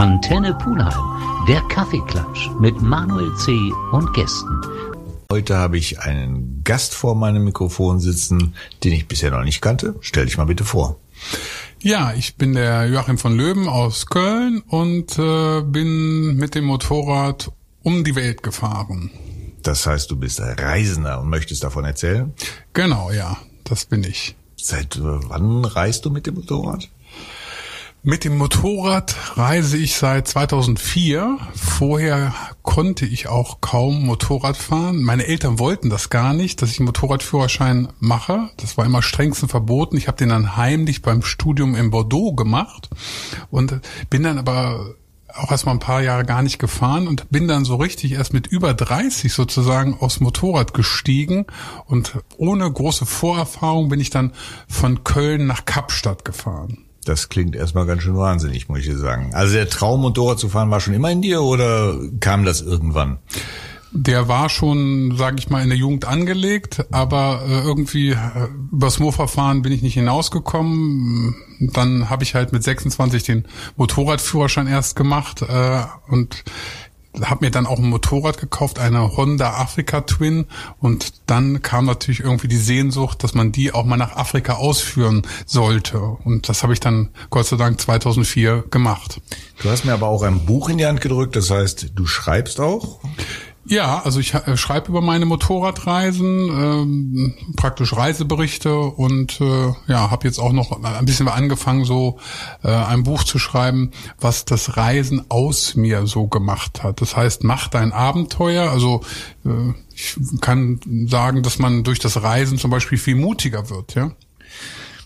Antenne Pulheim, der Kaffeeklatsch mit Manuel C. und Gästen. Heute habe ich einen Gast vor meinem Mikrofon sitzen, den ich bisher noch nicht kannte. Stell dich mal bitte vor. Ja, ich bin der Joachim von Löwen aus Köln und äh, bin mit dem Motorrad um die Welt gefahren. Das heißt, du bist Reisender und möchtest davon erzählen? Genau, ja, das bin ich. Seit äh, wann reist du mit dem Motorrad? Mit dem Motorrad reise ich seit 2004. Vorher konnte ich auch kaum Motorrad fahren. Meine Eltern wollten das gar nicht, dass ich einen Motorradführerschein mache. Das war immer strengstens verboten. Ich habe den dann heimlich beim Studium in Bordeaux gemacht und bin dann aber auch erst mal ein paar Jahre gar nicht gefahren und bin dann so richtig erst mit über 30 sozusagen aufs Motorrad gestiegen und ohne große Vorerfahrung bin ich dann von Köln nach Kapstadt gefahren. Das klingt erstmal ganz schön wahnsinnig, muss ich sagen. Also der Traum, Motorrad zu fahren, war schon immer in dir oder kam das irgendwann? Der war schon, sage ich mal, in der Jugend angelegt, aber äh, irgendwie äh, übers Mofa-Fahren bin ich nicht hinausgekommen. Dann habe ich halt mit 26 den Motorradführerschein erst gemacht äh, und habe mir dann auch ein Motorrad gekauft, eine Honda Africa Twin und dann kam natürlich irgendwie die Sehnsucht, dass man die auch mal nach Afrika ausführen sollte und das habe ich dann Gott sei Dank 2004 gemacht. Du hast mir aber auch ein Buch in die Hand gedrückt, das heißt, du schreibst auch? Ja, also ich äh, schreibe über meine Motorradreisen, ähm, praktisch Reiseberichte und äh, ja, habe jetzt auch noch ein bisschen angefangen, so äh, ein Buch zu schreiben, was das Reisen aus mir so gemacht hat. Das heißt, mach dein Abenteuer. Also äh, ich kann sagen, dass man durch das Reisen zum Beispiel viel mutiger wird, ja.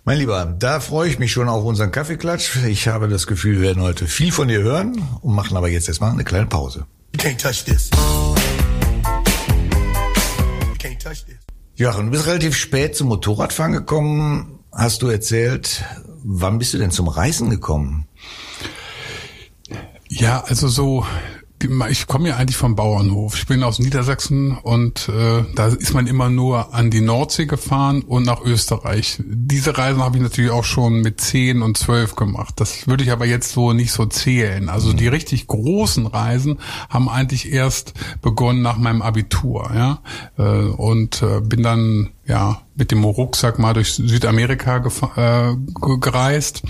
Mein Lieber, da freue ich mich schon auf unseren Kaffeeklatsch. Ich habe das Gefühl, wir werden heute viel von dir hören und machen aber jetzt erstmal eine kleine Pause. You can't touch this. Joachim, du bist relativ spät zum Motorradfahren gekommen, hast du erzählt. Wann bist du denn zum Reisen gekommen? Ja, also so ich komme ja eigentlich vom Bauernhof. Ich bin aus Niedersachsen und äh, da ist man immer nur an die Nordsee gefahren und nach Österreich. Diese Reisen habe ich natürlich auch schon mit zehn und zwölf gemacht. Das würde ich aber jetzt so nicht so zählen. Also die mhm. richtig großen Reisen haben eigentlich erst begonnen nach meinem Abitur, ja. Äh, und äh, bin dann ja, mit dem Rucksack mal durch Südamerika äh, gereist.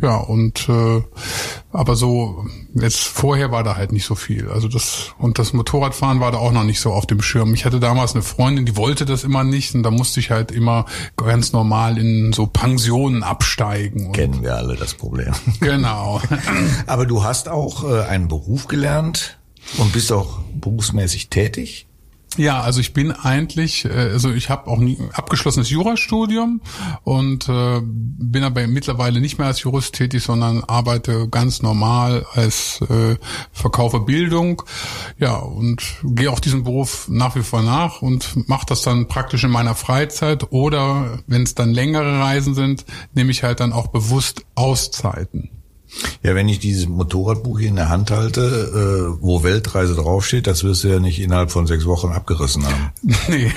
Ja, und äh, aber so, jetzt vorher war da halt nicht so viel. Also das, und das Motorradfahren war da auch noch nicht so auf dem Schirm. Ich hatte damals eine Freundin, die wollte das immer nicht und da musste ich halt immer ganz normal in so Pensionen absteigen. Kennen wir alle das Problem. Genau. aber du hast auch äh, einen Beruf gelernt und bist auch berufsmäßig tätig? Ja, also ich bin eigentlich, äh, also ich habe auch nie abgeschlossenes Jurastudium und äh, bin aber mittlerweile nicht mehr als Jurist tätig, sondern arbeite ganz normal als äh, Verkaufe Bildung. Ja, und gehe auch diesem Beruf nach wie vor nach und mache das dann praktisch in meiner Freizeit oder wenn es dann längere Reisen sind, nehme ich halt dann auch bewusst Auszeiten. Ja, wenn ich dieses Motorradbuch hier in der Hand halte, äh, wo Weltreise draufsteht, das wirst du ja nicht innerhalb von sechs Wochen abgerissen haben. Nee,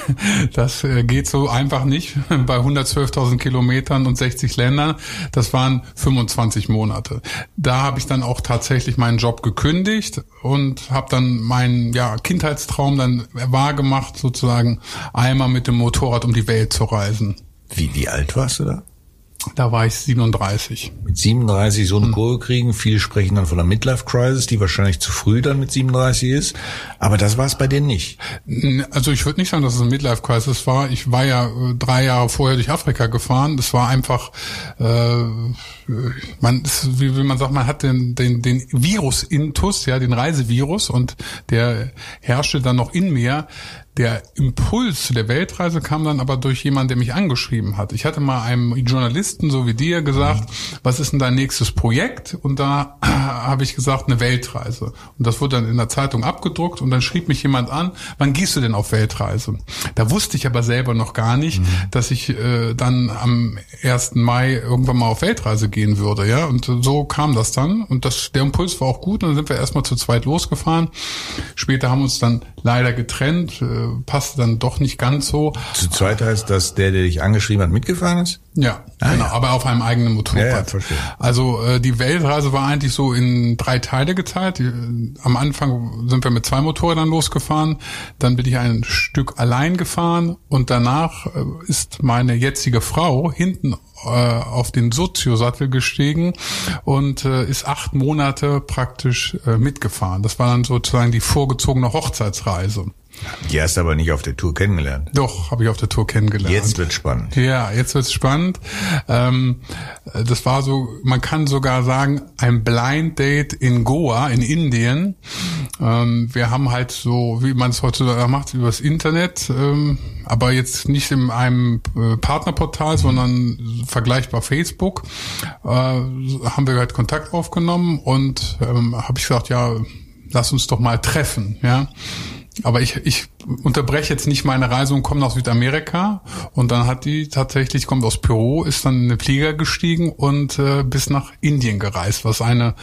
das äh, geht so einfach nicht. Bei 112.000 Kilometern und 60 Ländern, das waren 25 Monate. Da habe ich dann auch tatsächlich meinen Job gekündigt und habe dann meinen ja, Kindheitstraum dann wahrgemacht, sozusagen einmal mit dem Motorrad um die Welt zu reisen. Wie, wie alt warst du da? Da war ich 37. Mit 37 so eine hm. Kurve kriegen. Viele sprechen dann von einer Midlife Crisis, die wahrscheinlich zu früh dann mit 37 ist. Aber das war es bei denen nicht. Also ich würde nicht sagen, dass es eine Midlife Crisis war. Ich war ja äh, drei Jahre vorher durch Afrika gefahren. Das war einfach, äh, man, wie, wie man sagt, man hat den, den, den Virus-Intus, ja, den Reisevirus und der herrschte dann noch in mir. Der Impuls zu der Weltreise kam dann aber durch jemanden, der mich angeschrieben hat. Ich hatte mal einem Journalisten, so wie dir, gesagt, mhm. was ist denn dein nächstes Projekt? Und da habe ich gesagt, eine Weltreise. Und das wurde dann in der Zeitung abgedruckt und dann schrieb mich jemand an, wann gehst du denn auf Weltreise? Da wusste ich aber selber noch gar nicht, mhm. dass ich äh, dann am 1. Mai irgendwann mal auf Weltreise gehen würde. Ja, und so kam das dann. Und das, der Impuls war auch gut. Und dann sind wir erstmal zu zweit losgefahren. Später haben wir uns dann leider getrennt. Äh, passte dann doch nicht ganz so. Zu zweit heißt, dass der, der dich angeschrieben hat, mitgefahren ist? Ja, Ah, genau, ja. aber auf einem eigenen Motorrad. Ja, ja, verstehe. Also äh, die Weltreise war eigentlich so in drei Teile geteilt. Die, äh, am Anfang sind wir mit zwei Motorrädern losgefahren, dann bin ich ein Stück allein gefahren und danach äh, ist meine jetzige Frau hinten äh, auf den Sozio-Sattel gestiegen und äh, ist acht Monate praktisch äh, mitgefahren. Das war dann sozusagen die vorgezogene Hochzeitsreise. Die hast du aber nicht auf der Tour kennengelernt. Doch, habe ich auf der Tour kennengelernt. Jetzt wird spannend. Ja, jetzt wird's spannend. Ähm, das war so, man kann sogar sagen, ein Blind Date in Goa, in Indien. Ähm, wir haben halt so, wie man es heutzutage macht, übers Internet, ähm, aber jetzt nicht in einem äh, Partnerportal, sondern vergleichbar Facebook, äh, haben wir halt Kontakt aufgenommen und ähm, habe ich gesagt, ja, lass uns doch mal treffen, ja. Aber ich, ich unterbreche jetzt nicht meine Reise und komme nach Südamerika. Und dann hat die tatsächlich, kommt aus Peru, ist dann in den Flieger gestiegen und äh, bis nach Indien gereist, was eine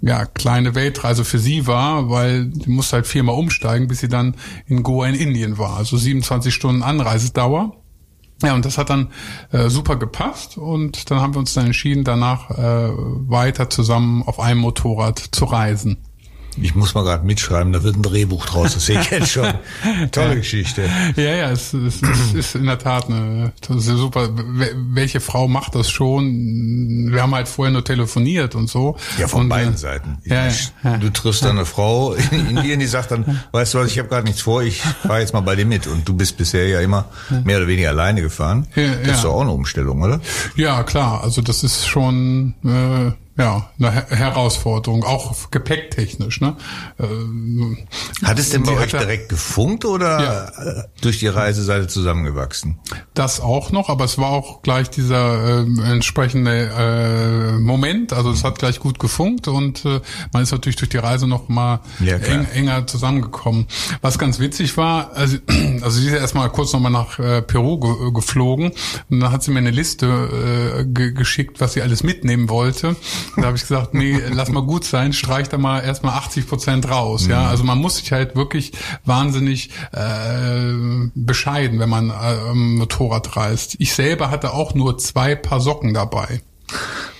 ja, kleine Weltreise für sie war, weil die musste halt viermal umsteigen, bis sie dann in Goa in Indien war. Also 27 Stunden Anreisedauer. Ja, und das hat dann äh, super gepasst und dann haben wir uns dann entschieden, danach äh, weiter zusammen auf einem Motorrad zu reisen. Ich muss mal gerade mitschreiben, da wird ein Drehbuch draus, das sehe ich jetzt schon. Tolle Geschichte. Ja, ja, es, es, es ist in der Tat eine, das ist super. Wel- Welche Frau macht das schon? Wir haben halt vorher nur telefoniert und so. Ja, von und, beiden äh, Seiten. Ja, ja, ja. Du triffst dann eine Frau in Indien, die sagt dann, weißt du was, ich habe gerade nichts vor, ich fahre jetzt mal bei dir mit. Und du bist bisher ja immer mehr oder weniger alleine gefahren. Ja, das ja. ist doch auch eine Umstellung, oder? Ja, klar. Also das ist schon äh, ja eine Her Herausforderung, auch gepäcktechnisch. Ne? Äh, Hat es denn bei euch direkt gefunkt oder Ja. äh, durch die Reise seid ihr zusammengewachsen? Das auch noch, aber es war auch gleich dieser äh, entsprechende äh, Moment. Also es hat gleich gut gefunkt und äh, man ist natürlich durch die Reise noch mal Ja, eng, enger zusammengekommen. Was ganz witzig war, also, also sie ist ja erstmal kurz nochmal nach äh, Peru ge geflogen und dann hat sie mir eine Liste äh, ge geschickt, was sie alles mitnehmen wollte. Da habe ich gesagt, nee, lass mal gut sein, streich da mal erstmal 80 Prozent raus. Ja, also man muss sich halt wirklich wahnsinnig äh, bescheiden, wenn man äh, Motorrad reist. Ich selber hatte auch nur zwei Paar Socken dabei.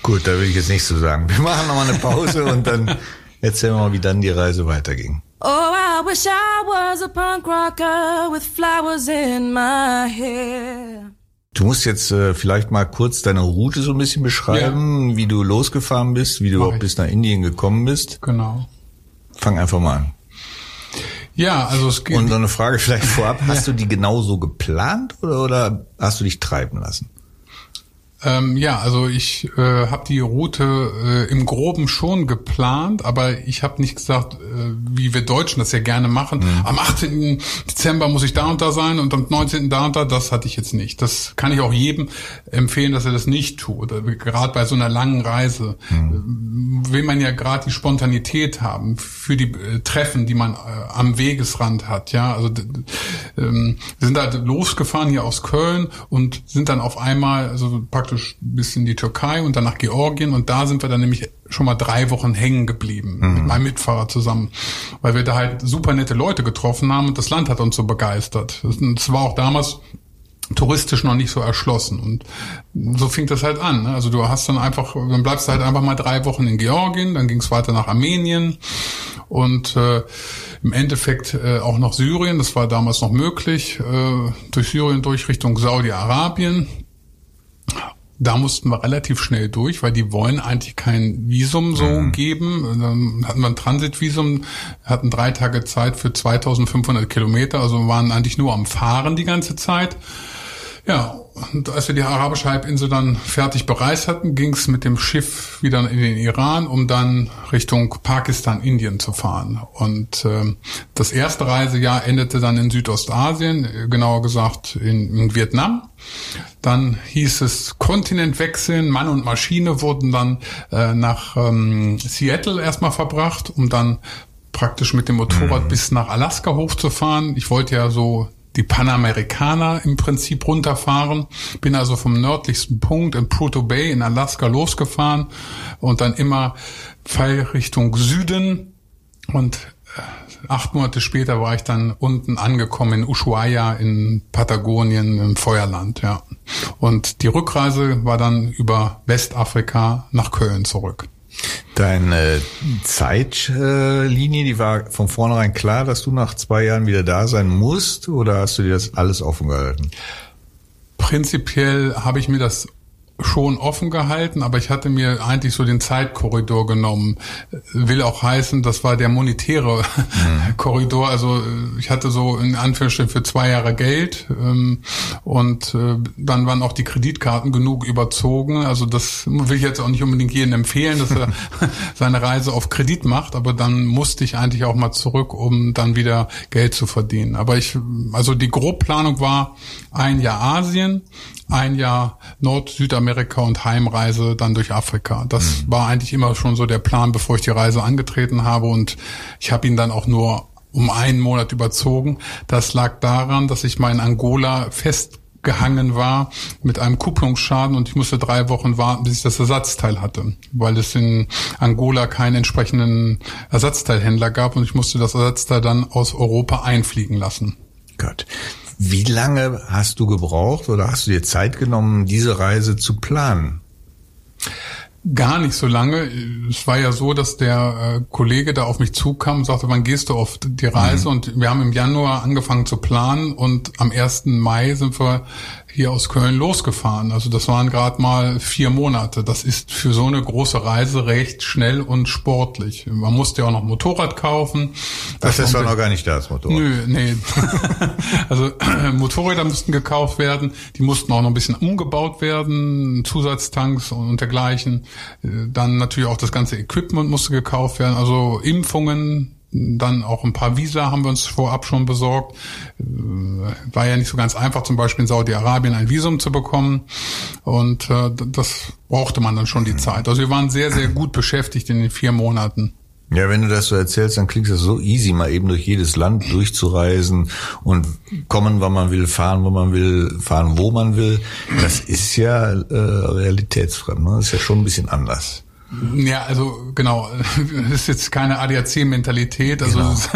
Gut, da will ich jetzt nichts zu sagen. Wir machen nochmal eine Pause und dann erzählen wir mal, wie dann die Reise weiterging. Oh, I wish I was a punk rocker with flowers in my hair. Du musst jetzt äh, vielleicht mal kurz deine Route so ein bisschen beschreiben, wie du losgefahren bist, wie du Mach überhaupt ich. bis nach Indien gekommen bist. Genau. Fang einfach mal an. Ja, also es geht. Und noch eine Frage vielleicht vorab. Hast du die genauso geplant oder, oder hast du dich treiben lassen? Ähm, ja, also ich äh, habe die Route äh, im Groben schon geplant, aber ich habe nicht gesagt, äh, wie wir Deutschen das ja gerne machen. Am 18. Dezember muss ich da und da sein und am 19. da und da. Das hatte ich jetzt nicht. Das kann ich auch jedem empfehlen, dass er das nicht tut. Äh, Gerade bei so einer langen Reise äh, will man ja gerade die Spontanität haben für die äh, Treffen, die man äh, am Wegesrand hat. Ja, also ähm, wir sind halt losgefahren hier aus Köln und sind dann auf einmal also praktisch bis in die Türkei und dann nach Georgien und da sind wir dann nämlich schon mal drei Wochen hängen geblieben mit meinem Mitfahrer zusammen, weil wir da halt super nette Leute getroffen haben und das Land hat uns so begeistert. Das war auch damals touristisch noch nicht so erschlossen und so fing das halt an. Ne? Also du hast dann einfach, dann bleibst du halt einfach mal drei Wochen in Georgien, dann ging es weiter nach Armenien und äh, im Endeffekt äh, auch nach Syrien. Das war damals noch möglich, äh, durch Syrien durch Richtung Saudi-Arabien. Da mussten wir relativ schnell durch, weil die wollen eigentlich kein Visum so geben. Dann hatten wir ein Transitvisum, hatten drei Tage Zeit für 2500 Kilometer, also waren eigentlich nur am Fahren die ganze Zeit. Ja, und als wir die arabische Halbinsel dann fertig bereist hatten, ging es mit dem Schiff wieder in den Iran, um dann Richtung Pakistan, Indien zu fahren. Und ähm, das erste Reisejahr endete dann in Südostasien, äh, genauer gesagt in, in Vietnam. Dann hieß es Kontinent wechseln, Mann und Maschine wurden dann äh, nach ähm, Seattle erstmal verbracht, um dann praktisch mit dem Motorrad bis nach Alaska hochzufahren. Ich wollte ja so die Panamerikaner im Prinzip runterfahren. Bin also vom nördlichsten Punkt in Prudhoe Bay in Alaska losgefahren und dann immer Pfeil Richtung Süden und acht Monate später war ich dann unten angekommen in Ushuaia in Patagonien im Feuerland, ja. Und die Rückreise war dann über Westafrika nach Köln zurück. Deine Zeitlinie, die war von vornherein klar, dass du nach zwei Jahren wieder da sein musst, oder hast du dir das alles offen gehalten? Prinzipiell habe ich mir das schon offen gehalten, aber ich hatte mir eigentlich so den Zeitkorridor genommen. Will auch heißen, das war der monetäre mhm. Korridor. Also ich hatte so in Anführungsstrichen für zwei Jahre Geld ähm, und äh, dann waren auch die Kreditkarten genug überzogen. Also das will ich jetzt auch nicht unbedingt jedem empfehlen, dass er seine Reise auf Kredit macht, aber dann musste ich eigentlich auch mal zurück, um dann wieder Geld zu verdienen. Aber ich, also die Grobplanung war ein Jahr Asien, ein Jahr Nord-, Südamerika und Heimreise dann durch Afrika. Das mhm. war eigentlich immer schon so der Plan, bevor ich die Reise angetreten habe und ich habe ihn dann auch nur um einen Monat überzogen. Das lag daran, dass ich mal in Angola festgehangen war mit einem Kupplungsschaden und ich musste drei Wochen warten, bis ich das Ersatzteil hatte, weil es in Angola keinen entsprechenden Ersatzteilhändler gab und ich musste das Ersatzteil dann aus Europa einfliegen lassen. Gott. Wie lange hast du gebraucht oder hast du dir Zeit genommen, diese Reise zu planen? Gar nicht so lange. Es war ja so, dass der äh, Kollege da auf mich zukam und sagte, wann gehst du auf die Reise? Mhm. Und wir haben im Januar angefangen zu planen und am 1. Mai sind wir hier aus Köln losgefahren. Also das waren gerade mal vier Monate. Das ist für so eine große Reise recht schnell und sportlich. Man musste ja auch noch Motorrad kaufen. Das, das ist doch noch gar nicht da, das Motorrad. Nö, nee. also Motorräder mussten gekauft werden. Die mussten auch noch ein bisschen umgebaut werden, Zusatztanks und dergleichen. Dann natürlich auch das ganze Equipment musste gekauft werden. Also Impfungen, dann auch ein paar Visa haben wir uns vorab schon besorgt. Äh, war ja nicht so ganz einfach, zum Beispiel in Saudi-Arabien ein Visum zu bekommen. Und äh, das brauchte man dann schon die Zeit. Also wir waren sehr, sehr gut beschäftigt in den vier Monaten. Ja, wenn du das so erzählst, dann klingt das so easy, mal eben durch jedes Land durchzureisen und kommen, wann man will, fahren, wo man will, fahren, wo man will. Das ist ja äh, realitätsfremd. Ne? Das ist ja schon ein bisschen anders. Ja, also genau, es ist jetzt keine ADAC-Mentalität. Also genau. es,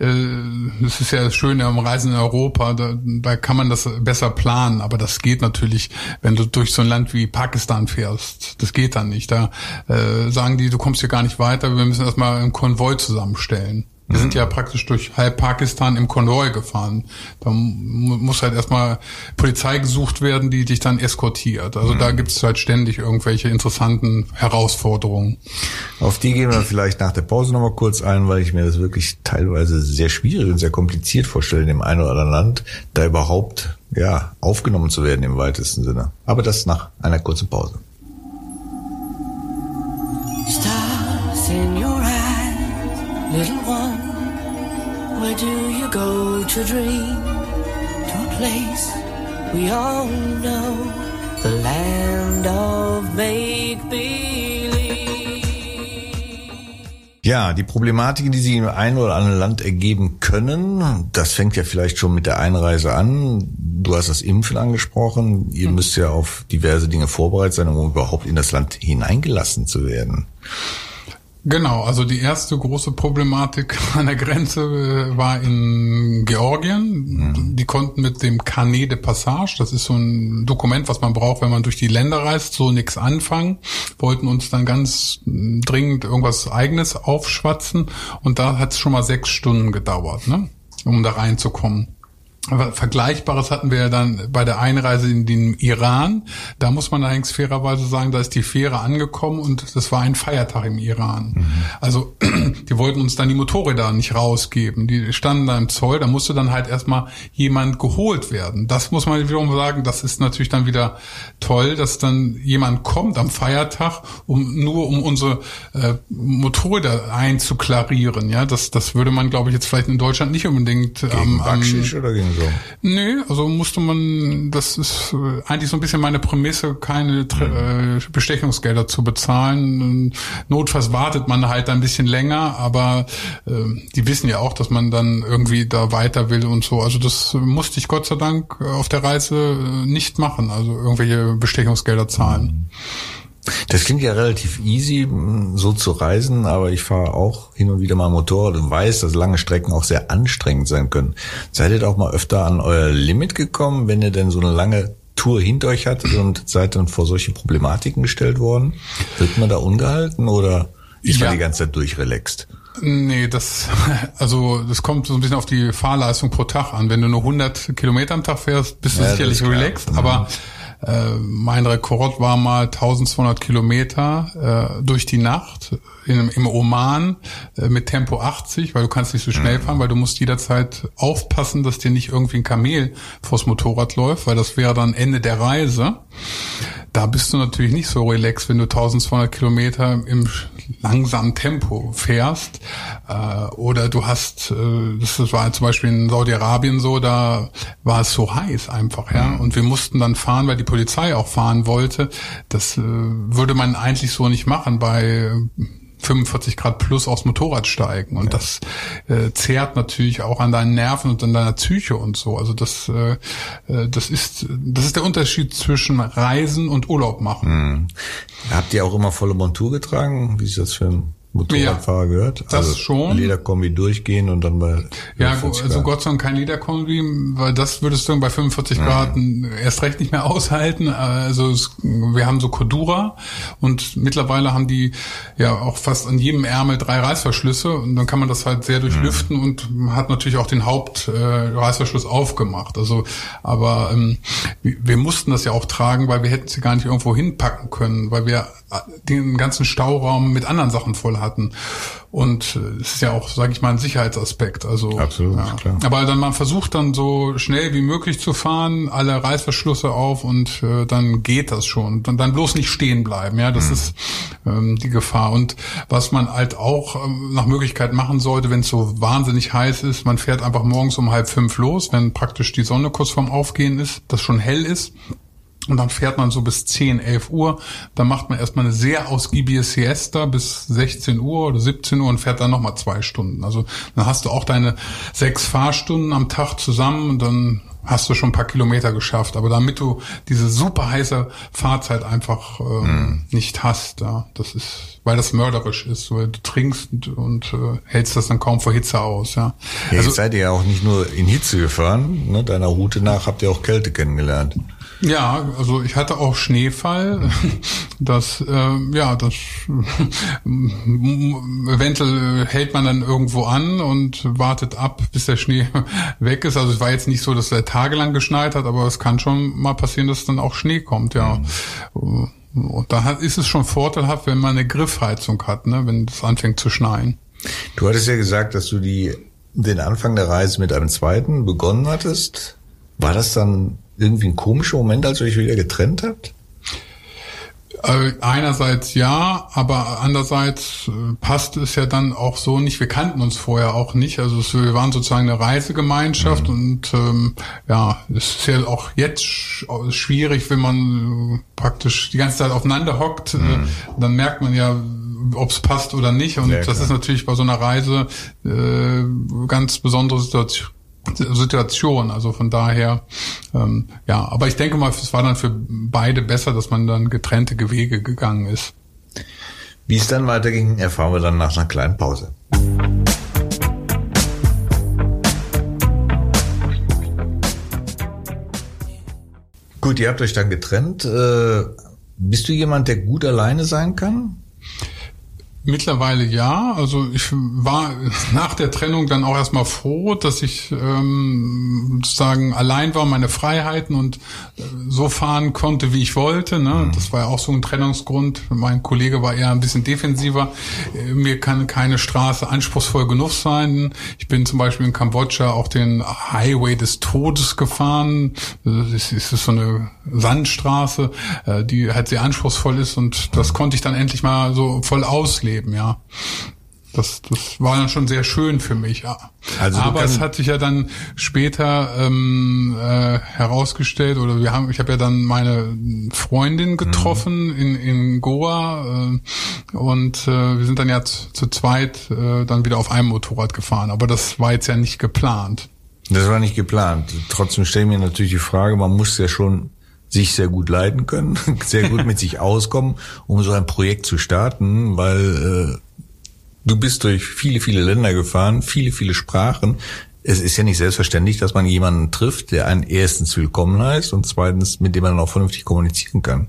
äh, es, ist ja das Schöne am Reisen in Europa, da, da kann man das besser planen, aber das geht natürlich, wenn du durch so ein Land wie Pakistan fährst. Das geht dann nicht. Da äh, sagen die, du kommst hier gar nicht weiter, wir müssen erstmal einen Konvoi zusammenstellen. Wir sind ja praktisch durch halb Pakistan im Konvoi gefahren. Da muss halt erstmal Polizei gesucht werden, die dich dann eskortiert. Also mhm. da gibt es halt ständig irgendwelche interessanten Herausforderungen. Auf die gehen wir vielleicht nach der Pause nochmal kurz ein, weil ich mir das wirklich teilweise sehr schwierig und sehr kompliziert vorstelle, in dem einen oder anderen Land da überhaupt ja aufgenommen zu werden im weitesten Sinne. Aber das nach einer kurzen Pause. Little one. Where do you go to dream? To a place we all know, the land of make believe. Ja, die Problematiken, die sich im einen oder anderen Land ergeben können, das fängt ja vielleicht schon mit der Einreise an. Du hast das Impfen angesprochen. Ihr müsst ja auf diverse Dinge vorbereitet sein, um überhaupt in das Land hineingelassen zu werden. Genau, also die erste große Problematik an der Grenze äh, war in Georgien. Mhm. Die konnten mit dem Carnet de Passage, das ist so ein Dokument, was man braucht, wenn man durch die Länder reist, so nichts anfangen, wollten uns dann ganz dringend irgendwas eigenes aufschwatzen und da hat es schon mal sechs Stunden gedauert, ne? um da reinzukommen. Vergleichbares hatten wir ja dann bei der Einreise in den Iran. Da muss man allerdings fairerweise sagen, da ist die Fähre angekommen und das war ein Feiertag im Iran. Mhm. Also die wollten uns dann die Motorräder nicht rausgeben. Die standen da im Zoll, da musste dann halt erstmal jemand geholt werden. Das muss man wiederum sagen, das ist natürlich dann wieder toll, dass dann jemand kommt am Feiertag, um nur um unsere äh, Motorräder einzuklarieren. Ja, das, das würde man, glaube ich, jetzt vielleicht in Deutschland nicht unbedingt gegen am, am oder gegen so? Nee, also musste man, das ist äh, eigentlich so ein bisschen meine Prämisse, keine mhm. äh, Bestechungsgelder zu bezahlen. Notfalls wartet man halt ein bisschen länger, aber äh, die wissen ja auch, dass man dann irgendwie da weiter will und so. Also das musste ich Gott sei Dank auf der Reise äh, nicht machen, also irgendwelche Bestechungsgelder zahlen. Das klingt ja relativ easy, so zu reisen, aber ich fahre auch hin und wieder mal Motorrad und weiß, dass lange Strecken auch sehr anstrengend sein können. Seid ihr auch mal öfter an euer Limit gekommen, wenn ihr denn so eine lange Tour hinter euch hattet und seid dann vor solche Problematiken gestellt worden? Wird man da ungehalten oder ist Ja. man die ganze Zeit durchrelaxt? Nee, das, also, das kommt so ein bisschen auf die Fahrleistung pro Tag an. Wenn du nur 100 Kilometer am Tag fährst, bist du Ja, sicherlich relaxed, Mhm. aber äh, mein Rekord war mal 1200 Kilometer äh, durch die Nacht in, im Oman äh, mit Tempo 80, weil du kannst nicht so schnell fahren, weil du musst jederzeit aufpassen, dass dir nicht irgendwie ein Kamel vors Motorrad läuft, weil das wäre dann Ende der Reise. Da bist du natürlich nicht so relaxed, wenn du 1200 Kilometer im langsamen Tempo fährst. Äh, oder du hast, äh, das war zum Beispiel in Saudi-Arabien so, da war es so heiß einfach, ja. Und wir mussten dann fahren, weil die Polizei auch fahren wollte. Das äh, würde man eigentlich so nicht machen bei äh, 45 Grad plus aufs Motorrad steigen. Und das äh, zehrt natürlich auch an deinen Nerven und an deiner Psyche und so. Also das, äh, äh, das ist, das ist der Unterschied zwischen Reisen und Urlaub machen. Habt ihr auch immer volle Montur getragen, wie sich das für ein Motorradfahrer gehört? Also das schon. Lederkombi durchgehen und dann bei Ja, 40 gu- also. Gott sei Dank kein Lederkombi, weil das würdest du bei 45 Grad erst recht nicht mehr aushalten. Also es, wir haben so Cordura und mittlerweile haben die ja auch fast an jedem Ärmel drei Reißverschlüsse und dann kann man das halt sehr durchlüften und hat natürlich auch den Hauptreißverschluss äh, aufgemacht. Also, aber ähm, wir, mussten das ja auch tragen, weil wir hätten sie gar nicht irgendwo hinpacken können, weil wir den ganzen Stauraum mit anderen Sachen voll hatten. Und äh, es ist ja auch, sage ich mal, ein Sicherheitsaspekt. Also Absolut, ja. klar. Aber dann man versucht dann so schnell wie möglich zu fahren, alle Reißverschlüsse auf und äh, dann geht das schon. Und dann bloß nicht stehen bleiben. Ja, das ist ähm, die Gefahr. Und was man halt auch ähm, nach Möglichkeit machen sollte, wenn es so wahnsinnig heiß ist, man fährt einfach morgens um halb fünf los, wenn praktisch die Sonne kurz vorm Aufgehen ist, das schon hell ist. Und dann fährt man so bis 10, 11 Uhr. Dann macht man erstmal eine sehr ausgiebige Siesta bis 16 Uhr oder 17 Uhr und fährt dann nochmal zwei Stunden. Also dann hast du auch deine sechs Fahrstunden am Tag zusammen und dann hast du schon ein paar Kilometer geschafft. Aber damit du diese super heiße Fahrzeit einfach ähm, nicht hast, ja, das ist, weil das mörderisch ist, weil du trinkst und, und äh, hältst das dann kaum vor Hitze aus, ja. Ja, also, jetzt seid ihr ja auch nicht nur in Hitze gefahren, ne? deiner Route nach habt ihr auch Kälte kennengelernt. Ja, also ich hatte auch Schneefall. Das, äh, ja, das eventuell hält man dann irgendwo an und wartet ab, bis der Schnee weg ist. Also es war jetzt nicht so, dass er tagelang geschneit hat, aber es kann schon mal passieren, dass dann auch Schnee kommt, ja. Und da ist es schon vorteilhaft, wenn man eine Griffheizung hat, ne, wenn es anfängt zu schneien. Du hattest ja gesagt, dass du die, den Anfang der Reise mit einem zweiten begonnen hattest. War das dann irgendwie ein komischer Moment, als ihr euch wieder getrennt habt? Äh, Einerseits ja, aber andererseits äh, passte es ja dann auch so nicht. Wir kannten uns vorher auch nicht. Also es, wir waren sozusagen eine Reisegemeinschaft und ähm, ja, es ist ja auch jetzt sch schwierig, wenn man äh, praktisch die ganze Zeit aufeinander hockt. Äh, dann merkt man ja, ob es passt oder nicht. Und Ja, das klar. ist natürlich bei so einer Reise äh, ganz besondere Situation. Situation. Also von daher, ähm, ja, aber ich denke mal, es war dann für beide besser, dass man dann getrennte Wege gegangen ist. Wie es dann weiterging, erfahren wir dann nach einer kleinen Pause. Gut, ihr habt euch dann getrennt. Äh, bist du jemand, der gut alleine sein kann? Mittlerweile ja. Also ich war nach der Trennung dann auch erstmal froh, dass ich ähm, sozusagen allein war, meine Freiheiten und äh, so fahren konnte, wie ich wollte. Ne? Das war ja auch so ein Trennungsgrund. Mein Kollege war eher ein bisschen defensiver. Äh, Mir kann keine Straße anspruchsvoll genug sein. Ich bin zum Beispiel in Kambodscha auch den Highway des Todes gefahren. Es ist so eine Sandstraße, äh, die halt sehr anspruchsvoll ist und das konnte ich dann endlich mal so voll ausleben, ja. Das, das war dann schon sehr schön für mich, ja. Also Aber es hat sich ja dann später ähm, äh, herausgestellt, oder wir haben, ich habe ja dann meine Freundin getroffen in, in Goa äh, und äh, wir sind dann ja zu, zu zweit äh, dann wieder auf einem Motorrad gefahren. Aber das war jetzt ja nicht geplant. Das war nicht geplant. Trotzdem stelle ich mir natürlich die Frage, man muss ja schon sich sehr gut leiden können, sehr gut mit sich auskommen, um so ein Projekt zu starten, weil äh, du bist durch viele, viele Länder gefahren, viele, viele Sprachen. Es ist ja nicht selbstverständlich, dass man jemanden trifft, der einen erstens willkommen heißt und zweitens, mit dem man auch vernünftig kommunizieren kann.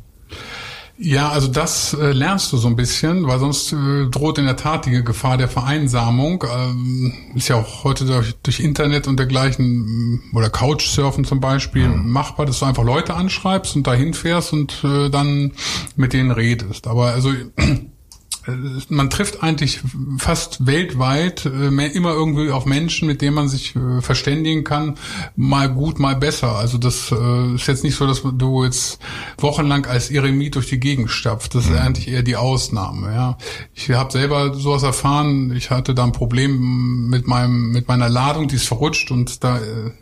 Ja, also das äh, lernst du so ein bisschen, weil sonst äh, droht in der Tat die Gefahr der Vereinsamung. Ähm, ist ja auch heute durch, durch Internet und dergleichen mm, oder Couchsurfen zum Beispiel mhm. machbar, dass du einfach Leute anschreibst und dahin fährst und äh, dann mit denen redest. Aber also man trifft eigentlich fast weltweit äh, immer irgendwie auf Menschen, mit denen man sich äh, verständigen kann, mal gut, mal besser. Also das äh, ist jetzt nicht so, dass du jetzt wochenlang als Eremit durch die Gegend stapft. Das ist mhm. eigentlich eher die Ausnahme. Ja, ich habe selber sowas erfahren. Ich hatte da ein Problem mit meinem mit meiner Ladung, die ist verrutscht und da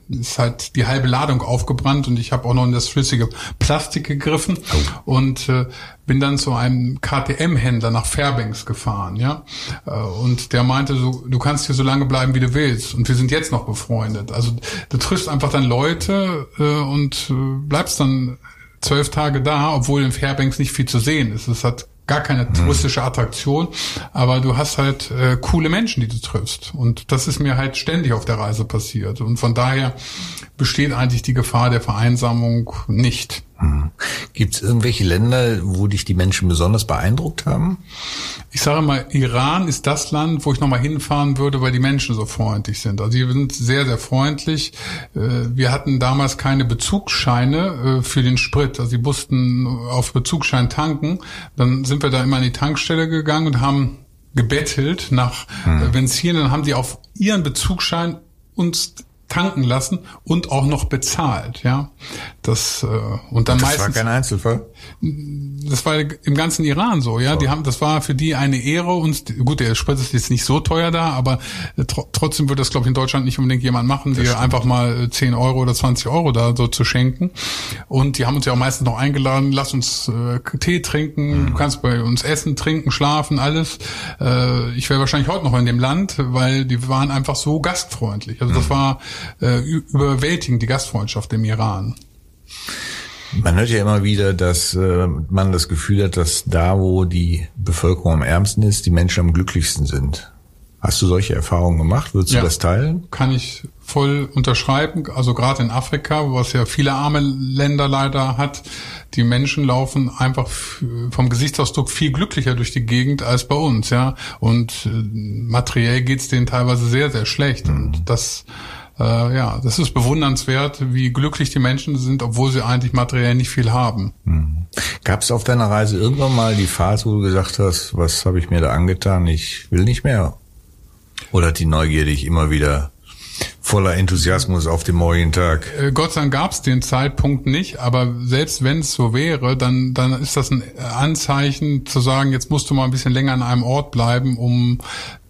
ist halt die halbe Ladung aufgebrannt und ich habe auch noch in das flüssige Plastik gegriffen oh. und äh, bin dann zu einem KTM-Händler nach Fairbanks gefahren, ja. Äh, und der meinte so, du kannst hier so lange bleiben, wie du willst. Und wir sind jetzt noch befreundet. Also du triffst einfach dann Leute äh, und äh, bleibst dann zwölf Tage da, obwohl in Fairbanks nicht viel zu sehen ist. Es hat gar keine touristische Attraktion, aber du hast halt äh, coole Menschen, die du triffst. Und das ist mir halt ständig auf der Reise passiert. Und von daher besteht eigentlich die Gefahr der Vereinsamung nicht. Hm. Gibt es irgendwelche Länder, wo dich die Menschen besonders beeindruckt haben? Ich sage mal, Iran ist das Land, wo ich nochmal hinfahren würde, weil die Menschen so freundlich sind. Also die sind sehr, sehr freundlich. Äh, wir hatten damals keine Bezugsscheine äh, für den Sprit. Also sie mussten auf Bezugsschein tanken. Dann sind wir da immer an die Tankstelle gegangen und haben gebettelt nach hm. Benzin. Dann haben sie auf ihren Bezugsschein uns tanken lassen und auch noch bezahlt, ja. Das äh, und dann das meistens. Das war kein Einzelfall. Das war im ganzen Iran so, ja. So. Die haben, das war für die eine Ehre und gut, der Sprit ist jetzt nicht so teuer da, aber äh, tr trotzdem würde das glaube ich in Deutschland nicht unbedingt jemand machen, dir einfach mal 10 äh, Euro oder 20 Euro da so zu schenken. Und die haben uns ja auch meistens noch eingeladen, lass uns äh, Tee trinken, mhm. du kannst bei uns essen, trinken, schlafen, alles. Äh, ich wäre wahrscheinlich heute noch in dem Land, weil die waren einfach so gastfreundlich. Also das mhm. war äh, überwältigend, die Gastfreundschaft im Iran. Man hört ja immer wieder, dass äh, man das Gefühl hat, dass da, wo die Bevölkerung am ärmsten ist, die Menschen am glücklichsten sind. Hast du solche Erfahrungen gemacht? Würdest ja, du das teilen? Kann ich voll unterschreiben. Also gerade in Afrika, wo es ja viele arme Länder leider hat, die Menschen laufen einfach vom Gesichtsausdruck viel glücklicher durch die Gegend als bei uns, ja. Und äh, materiell geht's denen teilweise sehr, sehr schlecht. Mhm. Und das äh, ja, das ist bewundernswert, wie glücklich die Menschen sind, obwohl sie eigentlich materiell nicht viel haben. Mhm. Gab es auf deiner Reise irgendwann mal die Phase, wo du gesagt hast, was habe ich mir da angetan, ich will nicht mehr? Oder hat die Neugier dich immer wieder voller Enthusiasmus auf den morgigen Tag. Äh, Gott sei Dank gab es den Zeitpunkt nicht, aber selbst wenn es so wäre, dann, dann ist das ein Anzeichen zu sagen, jetzt musst du mal ein bisschen länger an einem Ort bleiben, um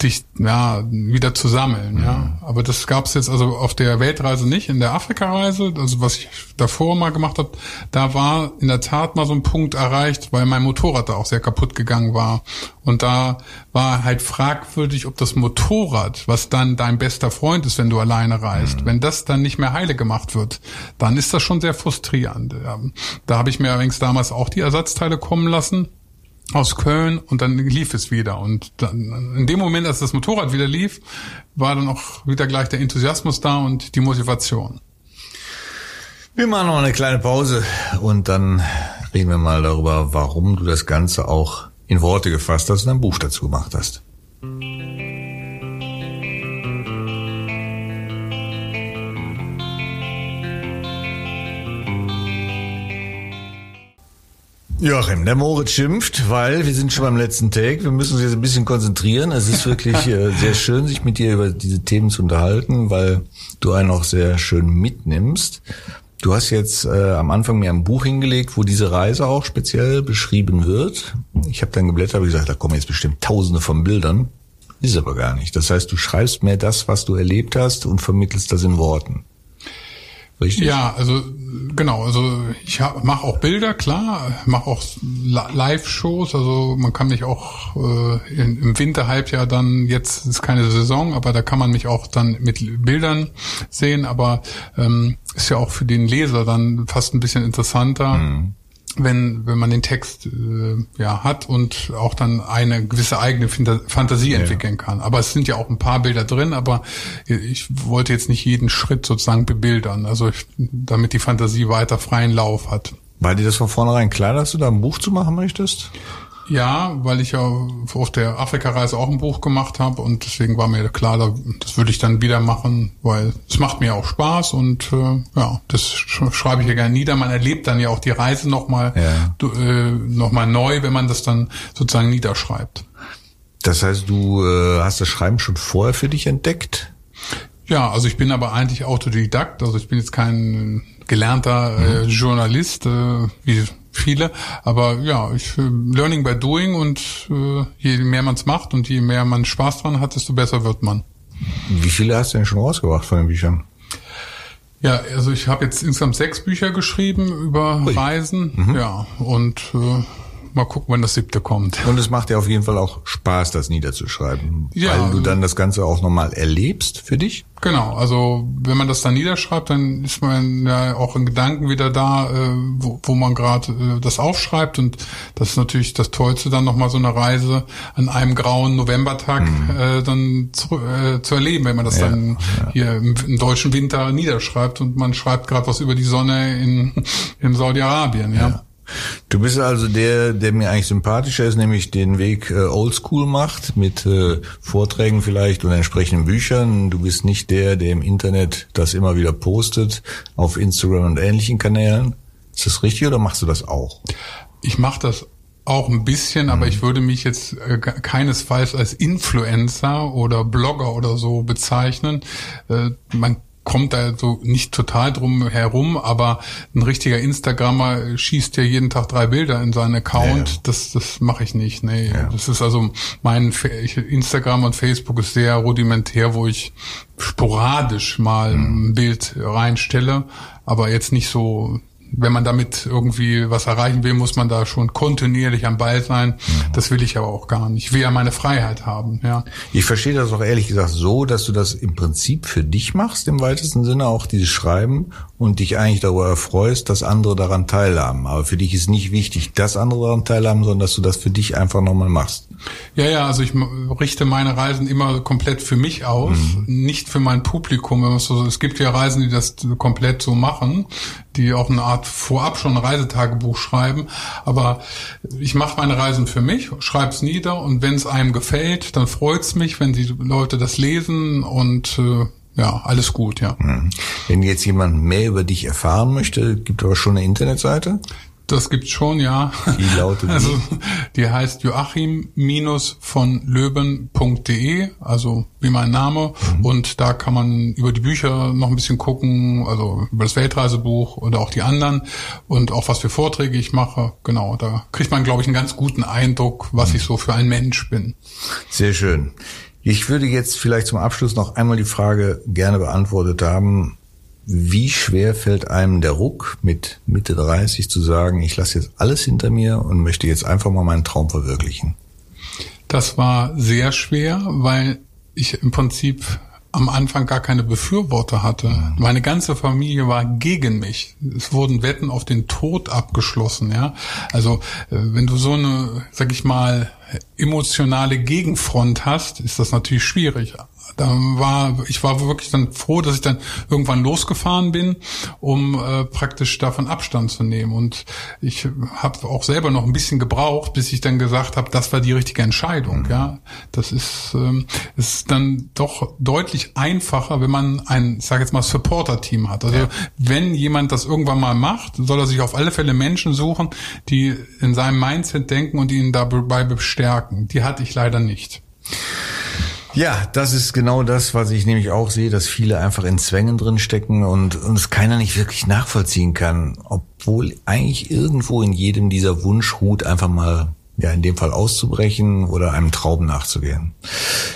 dich ja wieder zu sammeln. Mhm. Ja, aber das gab es jetzt also auf der Weltreise nicht, in der Afrikareise, also was ich davor mal gemacht habe, da war in der Tat mal so ein Punkt erreicht, weil mein Motorrad da auch sehr kaputt gegangen war und da war halt fragwürdig, ob das Motorrad, was dann dein bester Freund ist, wenn du alleine reist, mhm. wenn das dann nicht mehr heile gemacht wird, dann ist das schon sehr frustrierend. Da habe ich mir allerdings damals auch die Ersatzteile kommen lassen aus Köln und dann lief es wieder. Und dann, in dem Moment, als das Motorrad wieder lief, war dann auch wieder gleich der Enthusiasmus da und die Motivation. Wir machen noch eine kleine Pause und dann reden wir mal darüber, warum du das Ganze auch in Worte gefasst hast und ein Buch dazu gemacht hast. Joachim, der Moritz schimpft, weil wir sind schon beim letzten Take. Wir müssen uns jetzt ein bisschen konzentrieren. Es ist wirklich äh, sehr schön, sich mit dir über diese Themen zu unterhalten, weil du einen auch sehr schön mitnimmst. Du hast jetzt äh, am Anfang mir ein Buch hingelegt, wo diese Reise auch speziell beschrieben wird. Ich habe dann geblättert und gesagt, da kommen jetzt bestimmt tausende von Bildern. Ist aber gar nicht. Das heißt, du schreibst mehr das, was du erlebt hast und vermittelst das in Worten. Richtig? Ja, also genau, also ich mache auch Bilder, klar, mache auch Live-Shows, also man kann mich auch äh, in, im Winterhalbjahr dann, jetzt ist keine Saison, aber da kann man mich auch dann mit Bildern sehen, aber ähm, ist ja auch für den Leser dann fast ein bisschen interessanter. Mhm wenn, wenn man den Text äh, ja hat und auch dann eine gewisse eigene Fantasie ja, entwickeln kann. Aber es sind ja auch ein paar Bilder drin, aber ich wollte jetzt nicht jeden Schritt sozusagen bebildern, also ich, damit die Fantasie weiter freien Lauf hat. War dir das von vornherein klar, dass du da ein Buch zu machen möchtest? Ja, weil ich ja auf der Afrika-Reise auch ein Buch gemacht habe und deswegen war mir klar, das würde ich dann wieder machen, weil es macht mir auch Spaß und äh, ja, das schreibe ich ja gerne nieder. Man erlebt dann ja auch die Reise nochmal ja. äh, noch neu, wenn man das dann sozusagen niederschreibt. Das heißt, du äh, hast das Schreiben schon vorher für dich entdeckt? Ja, also ich bin aber eigentlich Autodidakt, also ich bin jetzt kein gelernter äh, mhm. Journalist, äh, wie viele. Aber ja, ich Learning by Doing und äh, je mehr man es macht und je mehr man Spaß dran hat, desto besser wird man. Wie viele hast du denn schon rausgebracht von den Büchern? Ja, also ich habe jetzt insgesamt sechs Bücher geschrieben über Ui. Reisen. Mhm. Ja, und äh, mal gucken, wann das siebte kommt. Und es macht dir auf jeden Fall auch Spaß, das niederzuschreiben, ja, weil du dann das Ganze auch nochmal erlebst für dich. Genau, also wenn man das dann niederschreibt, dann ist man ja auch in Gedanken wieder da, äh, wo, wo man gerade äh, das aufschreibt und das ist natürlich das Tollste, dann nochmal so eine Reise an einem grauen Novembertag mhm. äh, dann zu, äh, zu erleben, wenn man das ja, dann ja. hier im, im, deutschen Winter niederschreibt und man schreibt gerade was über die Sonne in, in Saudi-Arabien, ja. ja. Du bist also der, der mir eigentlich sympathischer ist, nämlich den Weg äh, Oldschool macht, mit äh, Vorträgen vielleicht und entsprechenden Büchern. Du bist nicht der, der im Internet das immer wieder postet, auf Instagram und ähnlichen Kanälen. Ist das richtig oder machst du das auch? Ich mache das auch ein bisschen, aber mhm. ich würde mich jetzt äh, keinesfalls als Influencer oder Blogger oder so bezeichnen. Äh, man kommt da so nicht total drum herum, aber ein richtiger Instagrammer schießt ja jeden Tag drei Bilder in seinen Account. Ja. Das, das mache ich nicht. Nee, ja. das ist also mein Instagram und Facebook ist sehr rudimentär, wo ich sporadisch mal mhm. ein Bild reinstelle, aber jetzt nicht so wenn man damit irgendwie was erreichen will, muss man da schon kontinuierlich am Ball sein. Mhm. Das will ich aber auch gar nicht. Ich will ja meine Freiheit haben, ja. Ich verstehe das auch ehrlich gesagt so, dass du das im Prinzip für dich machst, im weitesten Sinne auch dieses Schreiben und dich eigentlich darüber erfreust, dass andere daran teilhaben. Aber für dich ist nicht wichtig, dass andere daran teilhaben, sondern dass du das für dich einfach nochmal machst. Ja, ja, also ich richte meine Reisen immer komplett für mich aus, mhm. nicht für mein Publikum. Es gibt ja Reisen, die das komplett so machen, die auch eine Art vorab schon ein Reisetagebuch schreiben. Aber ich mache meine Reisen für mich, schreibe es nieder und wenn es einem gefällt, dann freut es mich, wenn die Leute das lesen und äh, ja, alles gut, ja. Mhm. Wenn jetzt jemand mehr über dich erfahren möchte, gibt aber schon eine Internetseite? Das gibt's schon, ja. Wie lautet die? Also die heißt Joachim-von Löben.de, also wie mein Name. Mhm. Und da kann man über die Bücher noch ein bisschen gucken, also über das Weltreisebuch oder auch die anderen und auch was für Vorträge ich mache. Genau, da kriegt man, glaube ich, einen ganz guten Eindruck, was mhm. ich so für ein Mensch bin. Sehr schön. Ich würde jetzt vielleicht zum Abschluss noch einmal die Frage gerne beantwortet haben, wie schwer fällt einem der Ruck mit Mitte 30 zu sagen, ich lasse jetzt alles hinter mir und möchte jetzt einfach mal meinen Traum verwirklichen? Das war sehr schwer, weil ich im Prinzip am Anfang gar keine Befürworter hatte. Meine ganze Familie war gegen mich. Es wurden Wetten auf den Tod abgeschlossen, ja. Also, äh, wenn du so eine, sag ich mal, emotionale Gegenfront hast, ist das natürlich schwierig da war, ich war wirklich dann froh, dass ich dann irgendwann losgefahren bin, um äh, praktisch davon Abstand zu nehmen. Und ich habe auch selber noch ein bisschen gebraucht, bis ich dann gesagt habe, das war die richtige Entscheidung. Mhm. Ja, das ist, ähm, ist dann doch deutlich einfacher, wenn man ein, ich sage jetzt mal, Supporter-Team hat. Also ja. wenn jemand das irgendwann mal macht, soll er sich auf alle Fälle Menschen suchen, die in seinem Mindset denken und ihn dabei bestärken. Die hatte ich leider nicht. Ja, das ist genau das, was ich nämlich auch sehe, dass viele einfach in Zwängen drin stecken und uns keiner nicht wirklich nachvollziehen kann, obwohl eigentlich irgendwo in jedem dieser Wunsch ruht, einfach mal ja, in dem Fall auszubrechen oder einem Traum nachzugehen.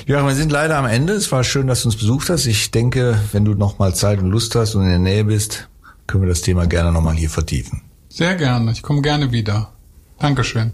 Ja, wir sind leider am Ende. Es war schön, dass du uns besucht hast. Ich denke, wenn du noch mal Zeit und Lust hast und in der Nähe bist, können wir das Thema gerne noch mal hier vertiefen. Sehr gerne. Ich komme gerne wieder. Dankeschön.